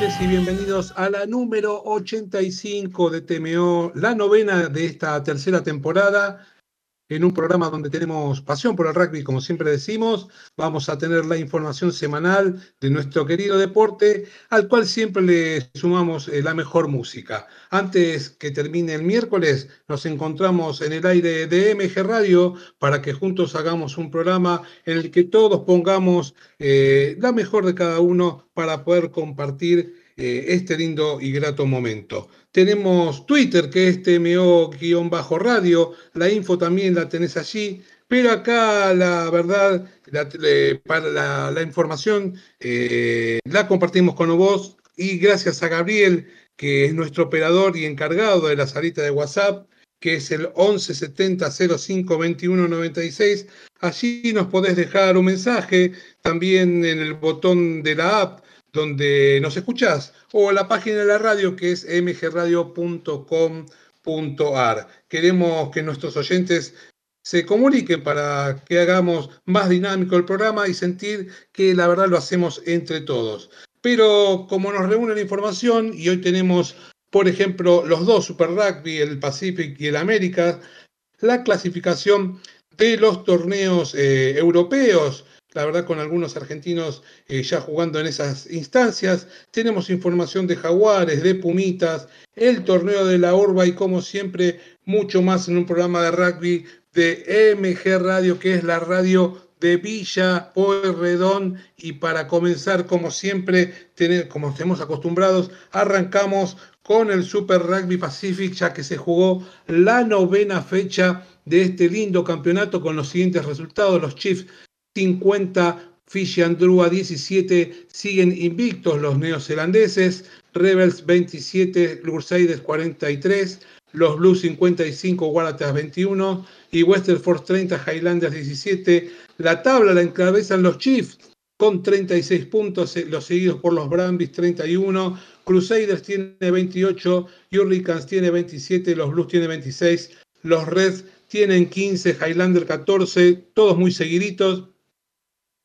y bienvenidos a la número 85 de TMO, la novena de esta tercera temporada en un programa donde tenemos pasión por el rugby, como siempre decimos. Vamos a tener la información semanal de nuestro querido deporte, al cual siempre le sumamos eh, la mejor música. Antes que termine el miércoles, nos encontramos en el aire de MG Radio para que juntos hagamos un programa en el que todos pongamos eh, la mejor de cada uno para poder compartir eh, este lindo y grato momento. Tenemos Twitter, que es TMO-radio, la info también la tenés allí, pero acá la verdad, la, para la, información eh, la compartimos con vos y gracias a Gabriel, que es nuestro operador y encargado de la salita de WhatsApp, que es el 1170 05 21 96. Allí nos podés dejar un mensaje, también en el botón de la app donde nos escuchás, o la página de la radio que es mgradio.com.ar. Queremos que nuestros oyentes se comuniquen para que hagamos más dinámico el programa y sentir que la verdad lo hacemos entre todos. Pero como nos reúne la información y hoy tenemos, por ejemplo, los dos Super Rugby, el Pacific y el América, la clasificación de los torneos eh, europeos, la verdad con algunos argentinos eh, ya jugando en esas instancias. Tenemos información de Jaguares, de Pumitas, el torneo de la Orba y como siempre mucho más en un programa de rugby de MG Radio, que es la radio de Villa Pueyrredón. Y para comenzar, como siempre, como estemos acostumbrados, arrancamos con el Super Rugby Pacific, ya que se jugó la novena fecha de este lindo campeonato con los siguientes resultados. Los Chiefs 50, Fishy Andrua 17, siguen invictos los neozelandeses, Rebels 27, Crusaders 43, los Blues 55, Waratahs 21 y Western Force 30, Highlanders 17. La tabla la encabezan los Chiefs con 36 puntos, eh, los seguidos por los Brambis 31, Crusaders tiene 28, Hurricanes tiene 27, los Blues tiene 26, los Reds tienen 15, Highlander 14, todos muy seguiditos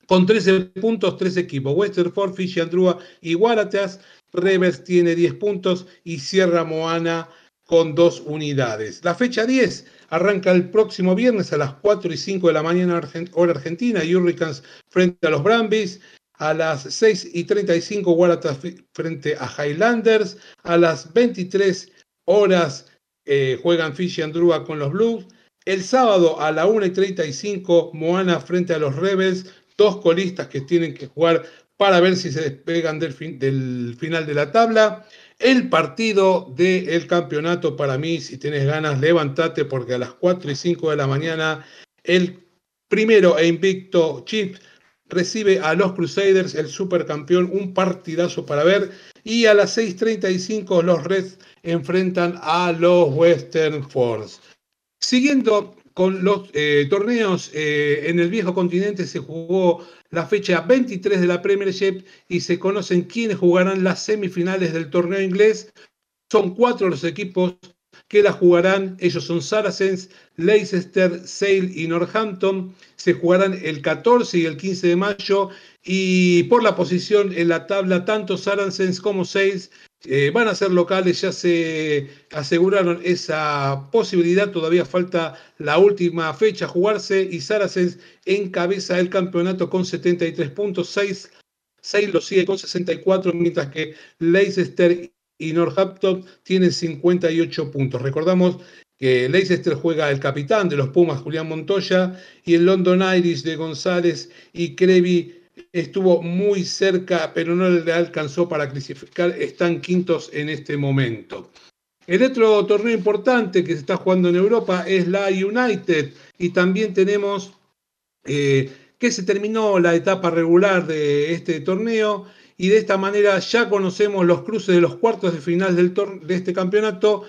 con 13 puntos, tres equipos. Westerford, Fishy Andrua y Waratahs. Rebels tiene 10 puntos y Sierra Moana con dos unidades. La fecha 10 arranca el próximo viernes a las 4 y 5 de la mañana hora argentina. Hurricanes frente a los Brambis. A las 6 y 35 Waratahs frente a Highlanders. A las 23 horas eh, juegan Fishy Andrua con los Blues. El sábado a la 1 y 35 Moana frente a los Rebels dos colistas que tienen que jugar para ver si se despegan del, final de la tabla. El partido del campeonato para mí, si tienes ganas, levántate porque a las 4 y 5 de la mañana el primero e invicto Chiefs recibe a los Crusaders, el supercampeón, un partidazo para ver. Y a las 6.35 los Reds enfrentan a los Western Force. Siguiendo con los eh, torneos eh, en el viejo continente se jugó la fecha 23 de la Premiership y se conocen quiénes jugarán las semifinales del torneo inglés. Son cuatro los equipos que la jugarán. Ellos son Saracens, Leicester, Sale y Northampton. Se jugarán el 14 y el 15 de mayo. Y por la posición en la tabla, tanto Saracens como Sales eh, van a ser locales, ya se aseguraron esa posibilidad, todavía falta la última fecha a jugarse y Saracens encabeza el campeonato con 73 puntos, 6, 6 lo sigue con 64, mientras que Leicester y Northampton tienen 58 puntos. Recordamos que Leicester juega el capitán de los Pumas, Julián Montoya, y el London Irish de González y Crevi estuvo muy cerca, pero no le alcanzó para clasificar, están quintos en este momento. El otro torneo importante que se está jugando en Europa es la United y también tenemos eh, que se terminó la etapa regular de este torneo y de esta manera ya conocemos los cruces de los cuartos de final del de este campeonato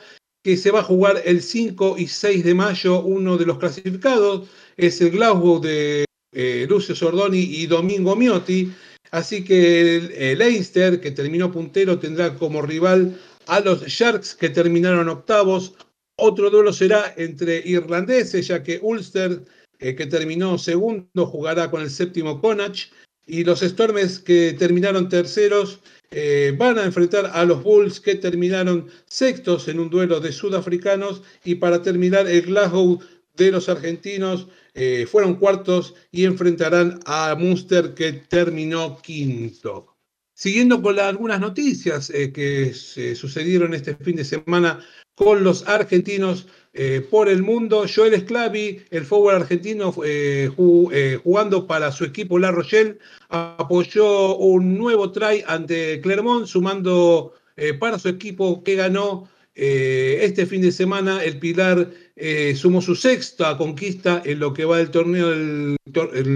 que se va a jugar el 5 y 6 de mayo. Uno de los clasificados es el Glasgow de eh, Lucio Sordoni y Domingo Miotti. Así que el, Leinster, que terminó puntero, tendrá como rival a los Sharks, que terminaron octavos. Otro duelo será entre irlandeses, ya que Ulster, eh, que terminó segundo, jugará con el séptimo Connacht. Y los Stormes, que terminaron terceros, eh, van a enfrentar a los Bulls que terminaron sextos en un duelo de sudafricanos y para terminar el Glasgow de los argentinos eh, fueron cuartos y enfrentarán a Munster que terminó quinto. Siguiendo con algunas noticias eh, que sucedieron este fin de semana con los argentinos eh, por el mundo, Joel Sclavi, el forward argentino jugando para su equipo La Rochelle, apoyó un nuevo try ante Clermont, sumando para su equipo que ganó este fin de semana el Pilar eh, sumó su sexta conquista en lo que va del torneo, en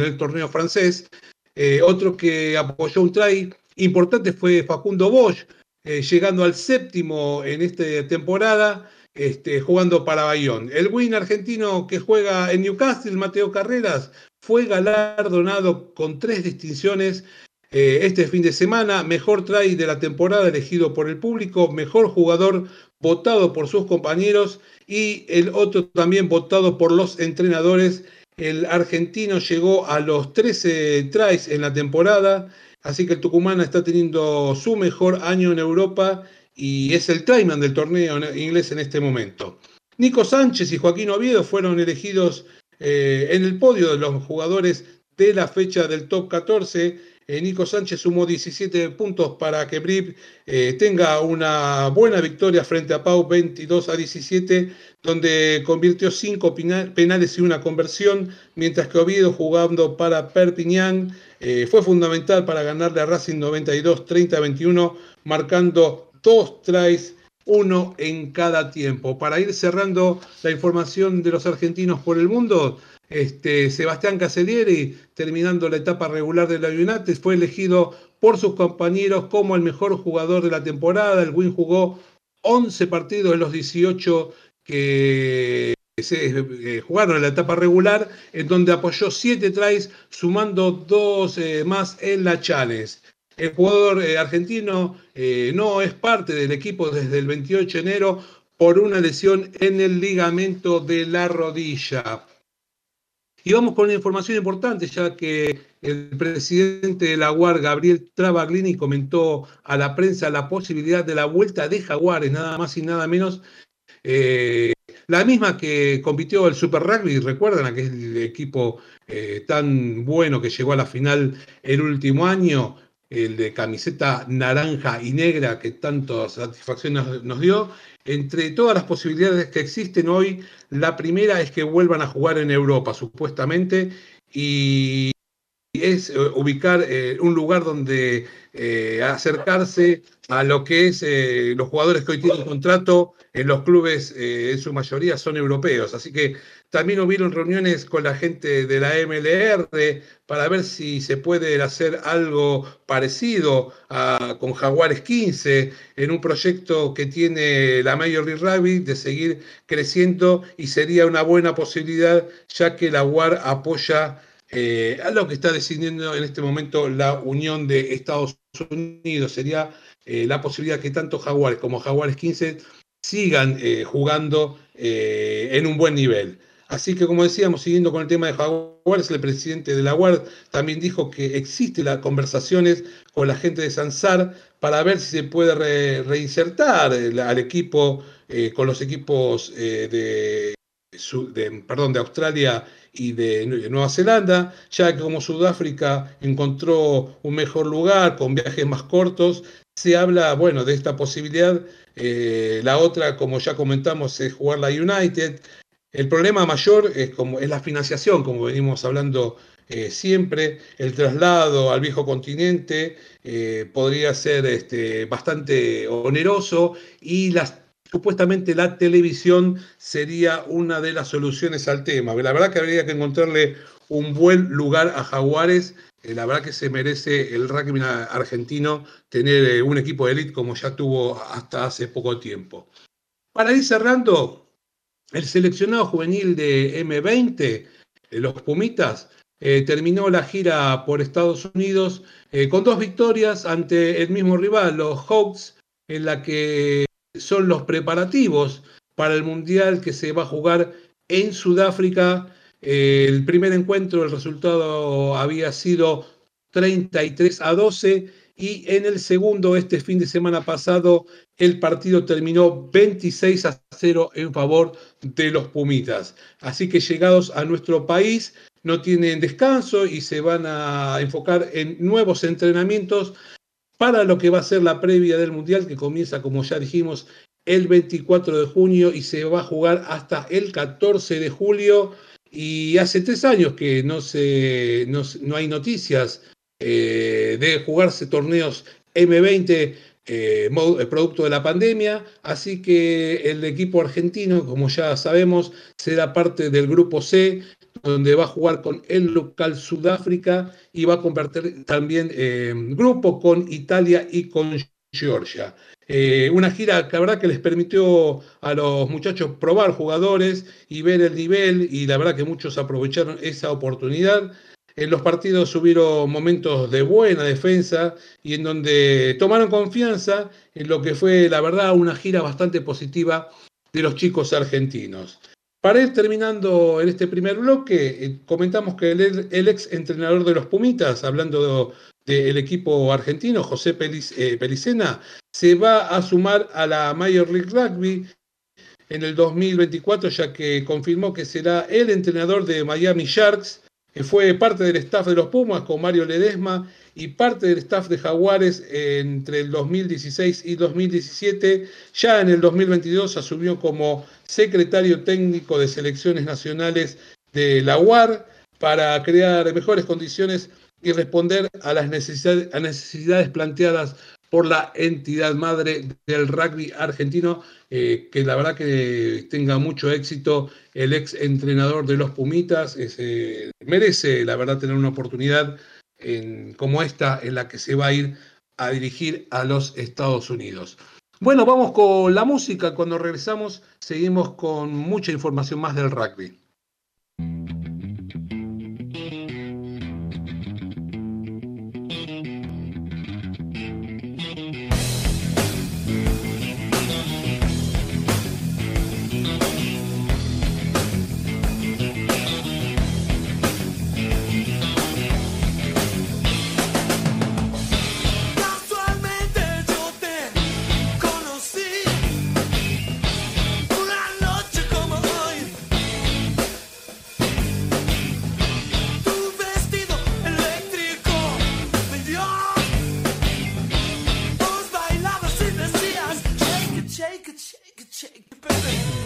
el torneo francés. Eh, otro que apoyó un try importante fue Facundo Bosch, eh, llegando al séptimo en esta temporada, este, jugando para Bayón. El win argentino que juega en Newcastle, Mateo Carreras, fue galardonado con tres distinciones este fin de semana, mejor try de la temporada elegido por el público, mejor jugador votado por sus compañeros y el otro también votado por los entrenadores. El argentino llegó a los 13 tries en la temporada, así que el Tucumán está teniendo su mejor año en Europa y es el tryman del torneo inglés en este momento. Nico Sánchez y Joaquín Oviedo fueron elegidos eh, en el podio de los jugadores de la fecha del top 14 eh, Nico Sánchez sumó 17 puntos para que Brip eh, tenga una buena victoria frente a Pau 22 a 17, donde convirtió 5 penales y una conversión, mientras que Oviedo jugando para Perpignan eh, fue fundamental para ganarle a Racing 92 30 a 21, marcando dos tries uno en cada tiempo. Para ir cerrando la información de los argentinos por el mundo, este, Sebastián Caselieri, terminando la etapa regular de la United, fue elegido por sus compañeros como el mejor jugador de la temporada. El Win jugó 11 partidos de los 18 que se eh, jugaron en la etapa regular, en donde apoyó 7 tries, sumando 2 eh, más en la Challenge. El jugador eh, argentino no es parte del equipo desde el 28 de enero por una lesión en el ligamento de la rodilla. Y vamos con una información importante, ya que el presidente de la UAR, Gabriel Travaglini, comentó a la prensa la posibilidad de la vuelta de Jaguares, nada más y nada menos. Eh, la misma que compitió el Super Rugby, recuerdan aquel equipo eh, tan bueno que llegó a la final el último año, el de camiseta naranja y negra que tanto satisfacción nos dio, entre todas las posibilidades que existen hoy, la primera es que vuelvan a jugar en Europa, supuestamente, y es eh, ubicar eh, un lugar donde eh, acercarse a lo que es los jugadores que hoy tienen contrato en los clubes, en su mayoría son europeos. Así que también hubieron reuniones con la gente de la MLR para ver si se puede hacer algo parecido con Jaguares 15 en un proyecto que tiene la Major League Rugby de seguir creciendo y sería una buena posibilidad ya que la UAR apoya eh, a lo que está decidiendo en este momento la Unión de Estados Unidos. Sería eh, la posibilidad que tanto Jaguares como Jaguares 15 sigan eh, jugando en un buen nivel. Así que, como decíamos, siguiendo con el tema de Jaguares, el presidente de la UAR también dijo que existen las conversaciones con la gente de Sansar para ver si se puede reinsertar al equipo eh, con los equipos eh, de, perdón, de Australia y de Nueva Zelanda, ya que como Sudáfrica encontró un mejor lugar con viajes más cortos, se habla, bueno, de esta posibilidad. Eh, la otra, como ya comentamos, es jugar la United. El problema mayor es, como, es la financiación, como venimos hablando eh, siempre. El traslado al viejo continente eh, podría ser este, bastante oneroso y supuestamente la televisión sería una de las soluciones al tema. La verdad que habría que encontrarle un buen lugar a Jaguares. Eh, la verdad que se merece el rugby argentino tener un equipo de élite como ya tuvo hasta hace poco tiempo. Para ir cerrando, el seleccionado juvenil de M20, eh, los Pumitas, eh, terminó la gira por Estados Unidos eh, con dos victorias ante el mismo rival, los Hawks, en la que son los preparativos para el Mundial que se va a jugar en Sudáfrica. el primer encuentro, el resultado había sido 33 a 12 y en el segundo, este fin de semana pasado, el partido terminó 26 a 0 en favor de los Pumitas. Así que llegados a nuestro país, no tienen descanso y se van a enfocar en nuevos entrenamientos para lo que va a ser la previa del Mundial, que comienza, como ya dijimos, el 24 de junio y se va a jugar hasta el 14 de julio. Y hace tres años que no, se, no hay noticias eh, de jugarse torneos M20 eh, eh, producto de la pandemia, así que el equipo argentino, como ya sabemos, será parte del grupo C, donde va a jugar con el local Sudáfrica y va a convertir también grupo con Italia y con Georgia. una gira que la verdad que les permitió a los muchachos probar jugadores y ver el nivel y la verdad que muchos aprovecharon esa oportunidad. En los partidos hubieron momentos de buena defensa y en donde tomaron confianza en lo que fue, la verdad, una gira bastante positiva de los chicos argentinos. Para ir terminando en este primer bloque, eh, comentamos que el, ex entrenador de los Pumitas, hablando del equipo argentino, José eh, Pelicena, se va a sumar a la Major League Rugby en el 2024, ya que confirmó que será el entrenador de Miami Sharks fue parte del staff de los Pumas con Mario Ledesma y parte del staff de Jaguares entre el 2016 y 2017. Ya en el 2022 asumió como secretario técnico de selecciones nacionales de la UAR para crear mejores condiciones y responder a las necesidades, planteadas por la entidad madre del rugby argentino, eh, que la verdad que tenga mucho éxito el ex entrenador de los Pumitas, eh, merece la verdad tener una oportunidad como esta en la que se va a ir a dirigir a los Estados Unidos. Bueno, vamos con la música, cuando regresamos seguimos con mucha información más del rugby. Shake, shake, baby.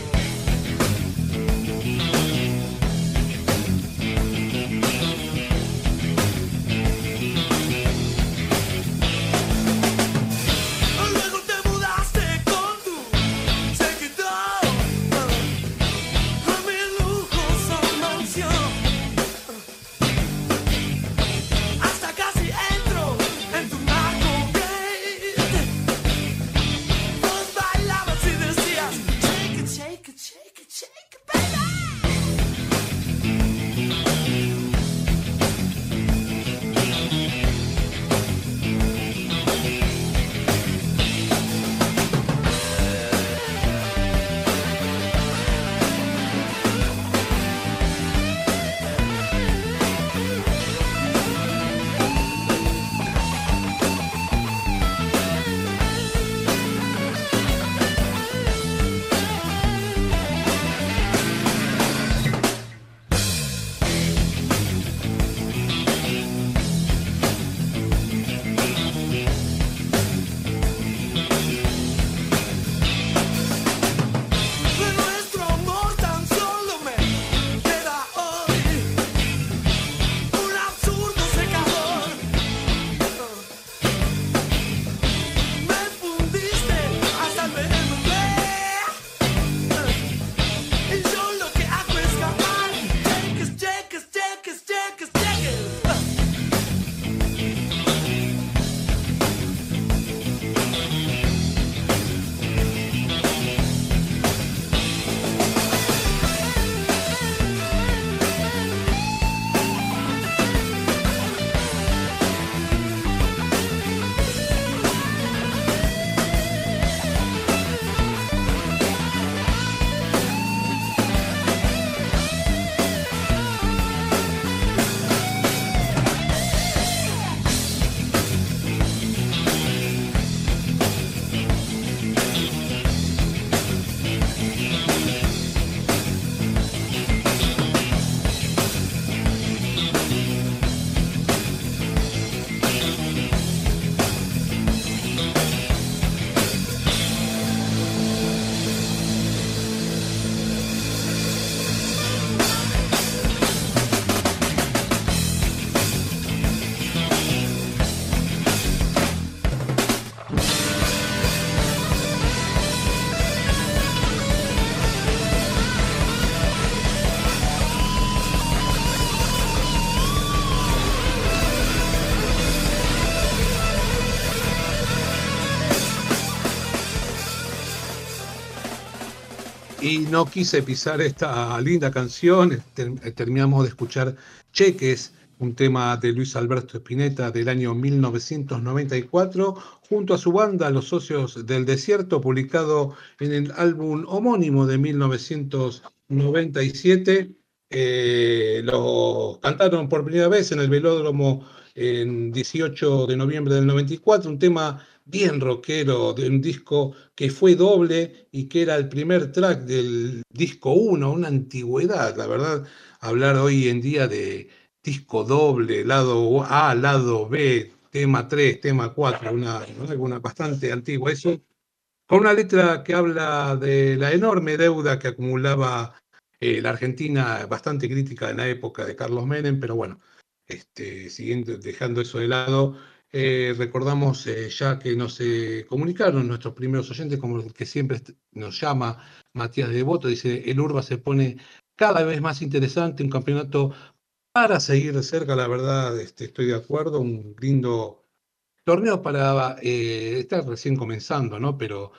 Y no quise pisar esta linda canción. terminamos de escuchar Cheques, un tema de Luis Alberto Spinetta del año 1994, junto a su banda Los Socios del Desierto, publicado en el álbum homónimo de 1997. Eh, lo cantaron por primera vez en el velódromo en 18 de noviembre del 94, un tema bien rockero de un disco que fue doble y que era el primer track del disco 1, una antigüedad, la verdad, hablar hoy en día de disco doble, lado A, lado B, tema 3, tema 4, una, una bastante antigua. Eso con una letra que habla de la enorme deuda que acumulaba eh, la Argentina, bastante crítica en la época de Carlos Menem, pero bueno, este, siguiendo, dejando eso de lado, eh, recordamos eh, ya que nos comunicaron nuestros primeros oyentes, como el que siempre nos llama Matías de Devoto, dice, el Urba se pone cada vez más interesante, un campeonato para seguir de cerca, la verdad, este, estoy de acuerdo, un lindo torneo para eh, estar recién comenzando, ¿no? Pero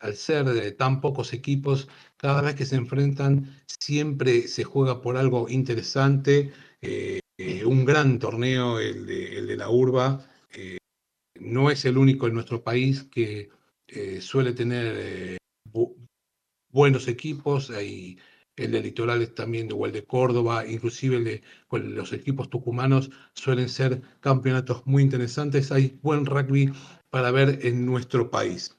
al ser de tan pocos equipos, cada vez que se enfrentan, siempre se juega por algo interesante. un gran torneo, el de la Urba, eh, no es el único en nuestro país que eh, suele tener eh, buenos equipos. Hay el de Litorales también, o el de Córdoba, inclusive los equipos tucumanos suelen ser campeonatos muy interesantes. Hay buen rugby para ver en nuestro país.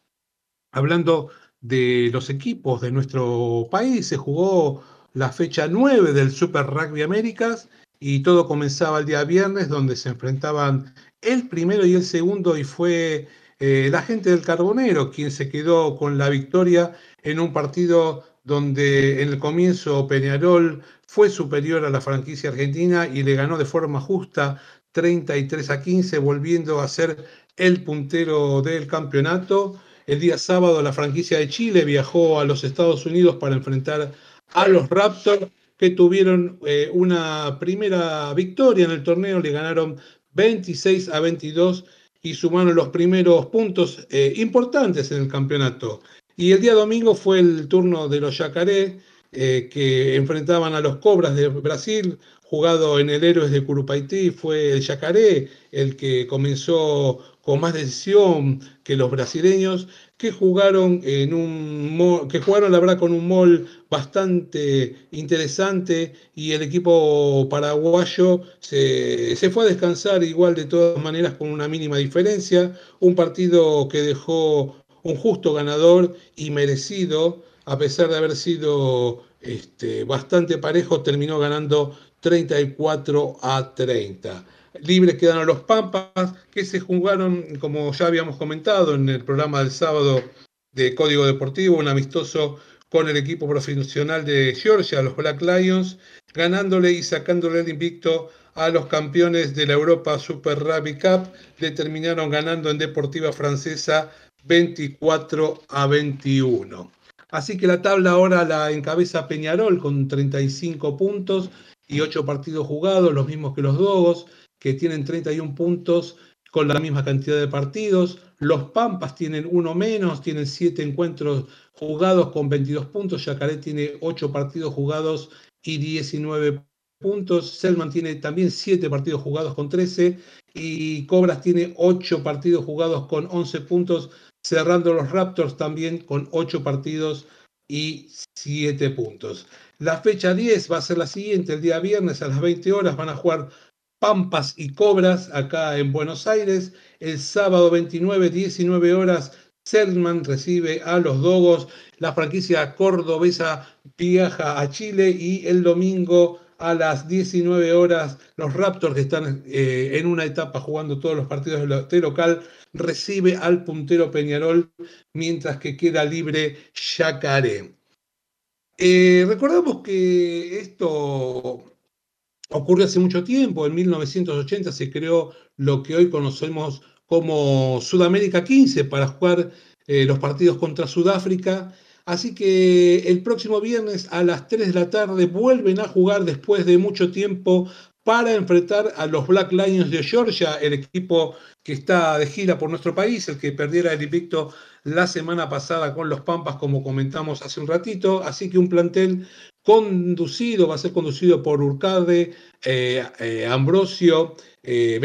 Hablando de los equipos de nuestro país, se jugó la fecha 9 del Super Rugby Américas y todo comenzaba el día viernes donde se enfrentaban el primero y el segundo y fue eh, la gente del Carbonero quien se quedó con la victoria en un partido donde en el comienzo Peñarol fue superior a la franquicia argentina y le ganó de forma justa 33 a 15, volviendo a ser el puntero del campeonato. El día sábado la franquicia de Chile viajó a los Estados Unidos para enfrentar a los Raptors que tuvieron eh, una primera victoria en el torneo, le ganaron 26 a 22 y sumaron los primeros puntos eh, importantes en el campeonato. Y el día domingo fue el turno de los Yacaré, eh, que enfrentaban a los Cobras de Brasil, jugado en el Héroes de Curupaití, fue el Yacaré el que comenzó con más decisión que los brasileños, que jugaron en un que jugaron la verdad con un mall bastante interesante y el equipo paraguayo se, se, fue a descansar igual de todas maneras con una mínima diferencia, un partido que dejó un justo ganador y merecido, a pesar de haber sido este, bastante parejo, terminó ganando 34 a 30. Libres quedaron los Pampas, que se jugaron, como ya habíamos comentado en el programa del sábado de Código Deportivo, un amistoso con el equipo profesional de Georgia, los Black Lions, ganándole y sacándole el invicto a los campeones de la Europa Super Rugby Cup. Le terminaron ganando en Deportiva Francesa 24 a 21. Así que la tabla ahora la encabeza Peñarol con 35 puntos y 8 partidos jugados, los mismos que los Dogos que tienen 31 puntos con la misma cantidad de partidos. Los Pampas tienen uno menos, tienen 7 encuentros jugados con 22 puntos. Yacaré tiene 8 partidos jugados y 19 puntos. Selman tiene también 7 partidos jugados con 13 y Cobras tiene 8 partidos jugados con 11 puntos, cerrando los Raptors también con 8 partidos y 7 puntos. La fecha 10 va a ser la siguiente, el día viernes a las 20 horas van a jugar Pampas y Cobras acá en Buenos Aires. El sábado 29, 19 horas, Selman recibe a los Dogos. La franquicia cordobesa viaja a Chile y el domingo a las 19 horas los Raptors que están eh, en una etapa jugando todos los partidos de local recibe al puntero Peñarol mientras que queda libre Yacaré. Eh, recordamos que esto ocurrió hace mucho tiempo, en 1980 se creó lo que hoy conocemos como Sudamérica 15 para jugar eh, los partidos contra Sudáfrica. Así que el próximo viernes a las 3 de la tarde vuelven a jugar después de mucho tiempo para enfrentar a los Black Lions de Georgia, el equipo que está de gira por nuestro país, el que perdiera el invicto la semana pasada con los Pampas, como comentamos hace un ratito. Así que un plantel conducido, va a ser conducido por Urcade, eh, eh, Ambrosio, eh,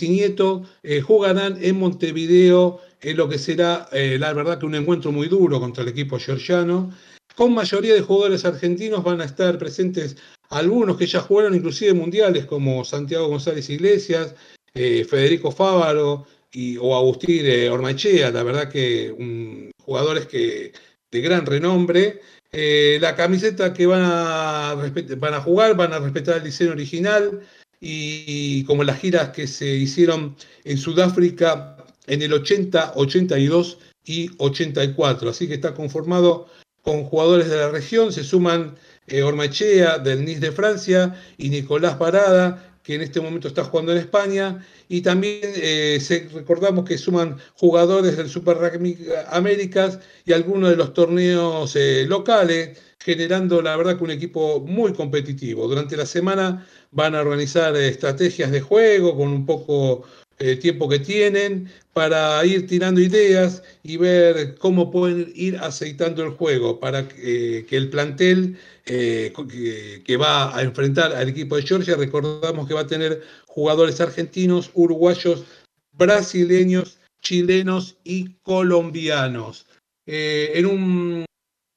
y Nieto, eh, jugarán en Montevideo en lo que será, la verdad, que un encuentro muy duro contra el equipo georgiano. Con mayoría de jugadores argentinos van a estar presentes algunos que ya jugaron inclusive mundiales, como Santiago González Iglesias, Federico Fávaro y, o Agustín Ormachea, la verdad que jugadores que, de gran renombre. Eh, la camiseta que van a, van a jugar, van a respetar el diseño original y, como las giras que se hicieron en Sudáfrica en el 80, 82 y 84. Así que está conformado con jugadores de la región, se suman eh, Ormachea del Nice de Francia y Nicolás Parada, que en este momento está jugando en España, y también eh, recordamos que suman jugadores del Super Rugby Américas y algunos de los torneos eh, locales, generando la verdad que un equipo muy competitivo. Durante la semana van a organizar eh, estrategias de juego con un poco el tiempo que tienen para ir tirando ideas y ver cómo pueden ir aceitando el juego para que, el plantel eh, que, va a enfrentar al equipo de Georgia, recordamos que va a tener jugadores argentinos, uruguayos, brasileños, chilenos y colombianos. Eh, en un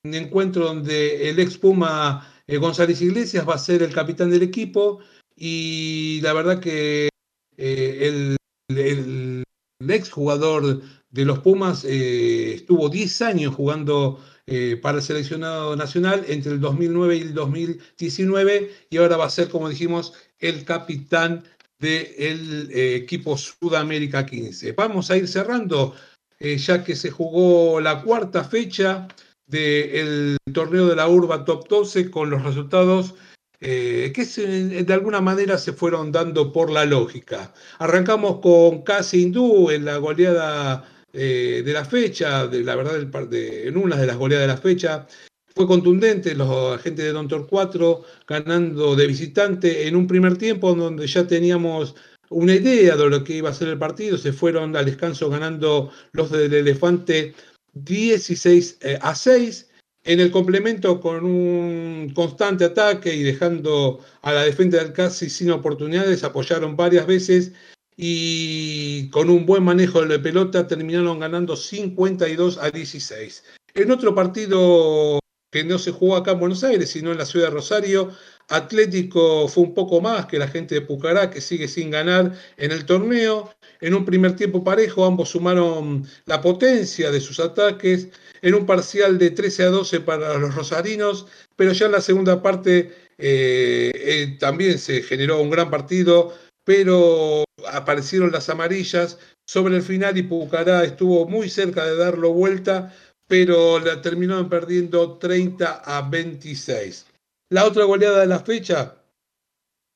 encuentro donde el ex Puma eh, González Iglesias va a ser el capitán del equipo y la verdad que el el, ex jugador de los Pumas eh, estuvo 10 años jugando eh, para el seleccionado nacional entre el 2009 y el 2019 y ahora va a ser, como dijimos, el capitán del eh, equipo Sudamérica 15. Vamos a ir cerrando, ya que se jugó la cuarta fecha del torneo de la Urba Top 12 con los resultados eh, que de alguna manera se fueron dando por la lógica. Arrancamos con Casi Hindú en la goleada eh, de la fecha, de, la verdad, en una de las goleadas de la fecha. Fue contundente los agentes de Don Tor 4 ganando de visitante en un primer tiempo donde ya teníamos una idea de lo que iba a ser el partido. Se fueron al descanso ganando los del Elefante 16 eh, a 6 en el complemento con un constante ataque y dejando a la defensa del casi sin oportunidades, apoyaron varias veces y con un buen manejo de la pelota terminaron ganando 52 a 16. En otro partido que no se jugó acá en Buenos Aires, sino en la ciudad de Rosario, Atlético fue un poco más que la gente de Pucará, que sigue sin ganar en el torneo. En un primer tiempo parejo, ambos sumaron la potencia de sus ataques en un parcial de 13 a 12 para los rosarinos, pero ya en la segunda parte eh, eh, también se generó un gran partido, pero aparecieron las amarillas sobre el final y Pucará estuvo muy cerca de darlo vuelta, pero la terminaron perdiendo 30 a 26. La otra goleada de la fecha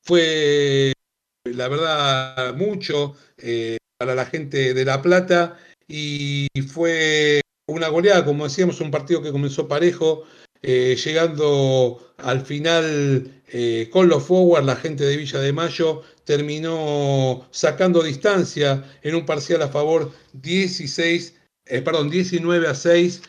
fue, la verdad, mucho eh, para la gente de La Plata y fue una goleada, como decíamos, un partido que comenzó parejo, eh, llegando al final eh, con los forward, la gente de Villa de Mayo terminó sacando distancia en un parcial a favor 16, eh, perdón, 19 a 6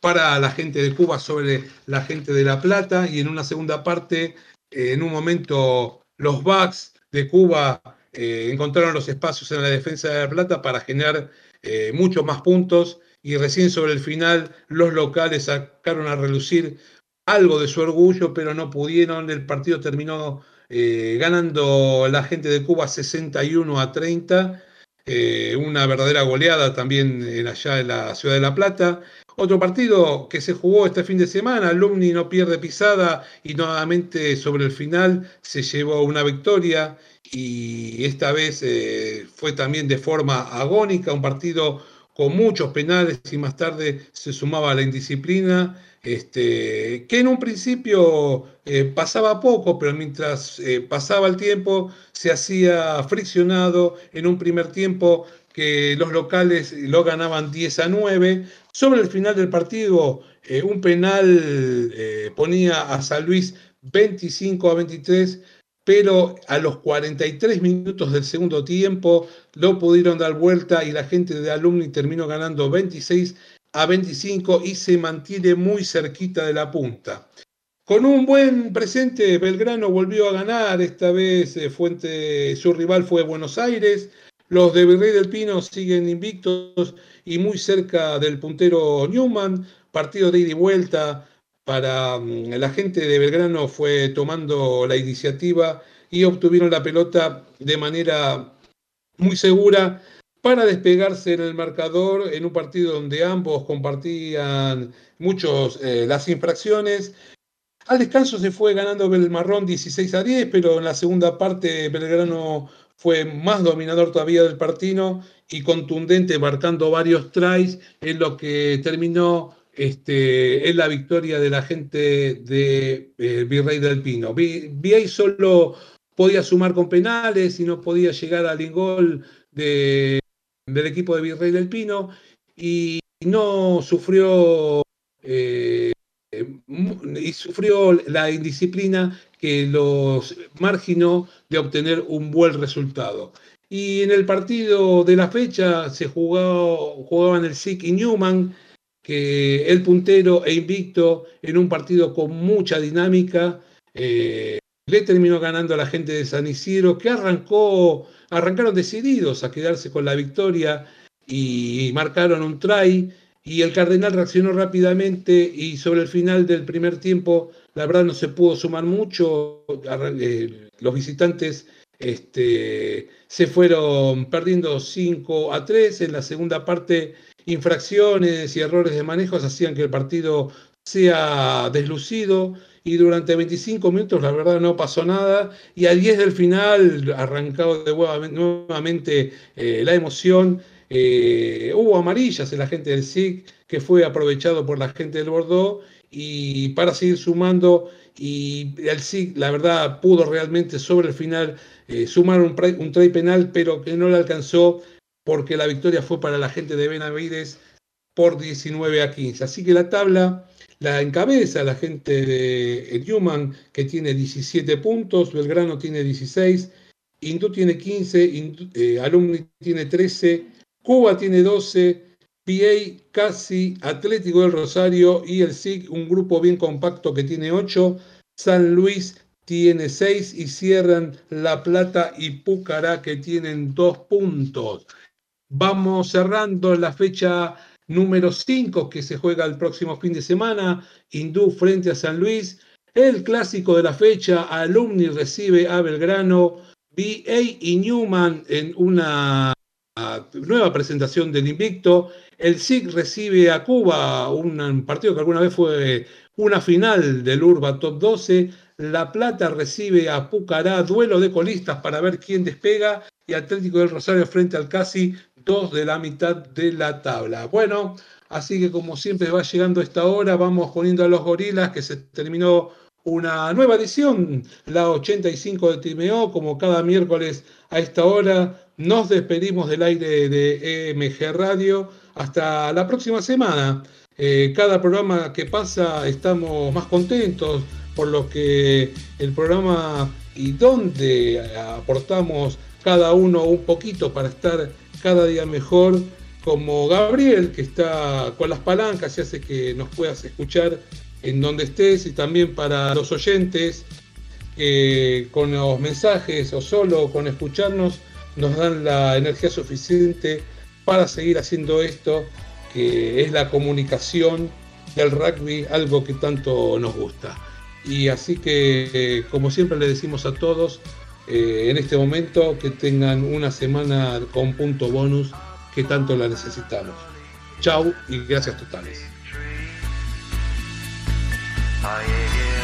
para la gente de Cuba sobre la gente de La Plata y en una segunda parte, en un momento los backs de Cuba encontraron los espacios en la defensa de La Plata para generar eh, muchos más puntos y recién sobre el final los locales sacaron a relucir algo de su orgullo, pero no pudieron. El partido terminó eh, ganando la gente de Cuba 61 a 30, eh, una verdadera goleada también en allá en la ciudad de La Plata. Otro partido que se jugó este fin de semana, Alumni no pierde pisada y nuevamente sobre el final se llevó una victoria y esta vez eh, fue también de forma agónica, un partido con muchos penales y más tarde se sumaba la indisciplina, este, que en un principio eh, pasaba poco, pero mientras eh, pasaba el tiempo se hacía friccionado. En un primer tiempo que los locales lo ganaban 10 a 9. Sobre el final del partido, un penal ponía a San Luis 25 a 23 pero a los 43 minutos del segundo tiempo lo pudieron dar vuelta y la gente de Alumni terminó ganando 26 a 25 y se mantiene muy cerquita de la punta. Con un buen presente, Belgrano volvió a ganar, esta vez eh, su rival fue Buenos Aires, los de Virrey del Pino siguen invictos y muy cerca del puntero Newman, partido de ida y vuelta, para mm, la gente de Belgrano fue tomando la iniciativa y obtuvieron la pelota de manera muy segura para despegarse en el marcador en un partido donde ambos compartían muchos eh, las infracciones. Al descanso se fue ganando Belmarrón 16 a 10, pero en la segunda parte Belgrano fue más dominador todavía del partido y contundente, marcando varios tries, en lo que terminó este, es la victoria de la gente de eh, Virrey del Pino. VA solo podía sumar con penales y no podía llegar al gol de, del equipo de Virrey del Pino y no sufrió eh, y sufrió la indisciplina que los marginó de obtener un buen resultado. Y en el partido de la fecha se jugó, jugaban el SIC y Newman, que el puntero e invicto en un partido con mucha dinámica, eh, le terminó ganando a la gente de San Isidro, que arrancó, arrancaron decididos a quedarse con la victoria y marcaron un try. Y el Cardenal reaccionó rápidamente y sobre el final del primer tiempo, la verdad no se pudo sumar mucho. Eh, los visitantes este, se fueron perdiendo 5 a 3. En la segunda parte infracciones y errores de manejos hacían que el partido sea deslucido y durante 25 minutos la verdad no pasó nada y a 10 del final arrancado de nuevamente eh, la emoción. Eh, hubo amarillas en la gente del SIC que fue aprovechado por la gente del Bordeaux y para seguir sumando y el SIC la verdad pudo realmente sobre el final eh, sumar un, un penal pero que no le alcanzó porque la victoria fue para la gente de Benavides por 19 a 15. Así que la tabla la encabeza la gente de Newman, que tiene 17 puntos, Belgrano tiene 16, Hindú tiene 15, eh, Alumni tiene 13, Cuba tiene 12, PA casi Atlético del Rosario y el SIG, un grupo bien compacto que tiene 8, San Luis tiene 6 y cierran La Plata y Pucará que tienen 2 puntos. Vamos cerrando la fecha número 5 que se juega el próximo fin de semana, Hindú frente a San Luis. El clásico de la fecha, Alumni recibe a Belgrano, BA y Newman en una nueva presentación del Invicto. El SIC recibe a Cuba, un partido que alguna vez fue una final del Urba Top 12. La Plata recibe a Pucará, duelo de colistas para ver quién despega. Y Atlético del Rosario frente al Casi, dos de la mitad de la tabla. Bueno, así que como siempre va llegando esta hora, vamos poniendo a los gorilas que se terminó una nueva edición, la 85 de Timeo, como cada miércoles a esta hora. Nos despedimos del aire de EMG Radio. Hasta la próxima semana. Eh, cada programa que pasa estamos más contentos por lo que el programa y donde aportamos cada uno un poquito para estar cada día mejor, como Gabriel, que está con las palancas y hace que nos puedas escuchar en donde estés, y también para los oyentes, que con los mensajes o solo con escucharnos nos dan la energía suficiente para seguir haciendo esto, que es la comunicación del rugby, algo que tanto nos gusta. Y así que, como siempre le decimos a todos, eh, en este momento que tengan una semana con punto bonus que tanto la necesitamos. Chau y gracias totales. Oh, yeah, yeah.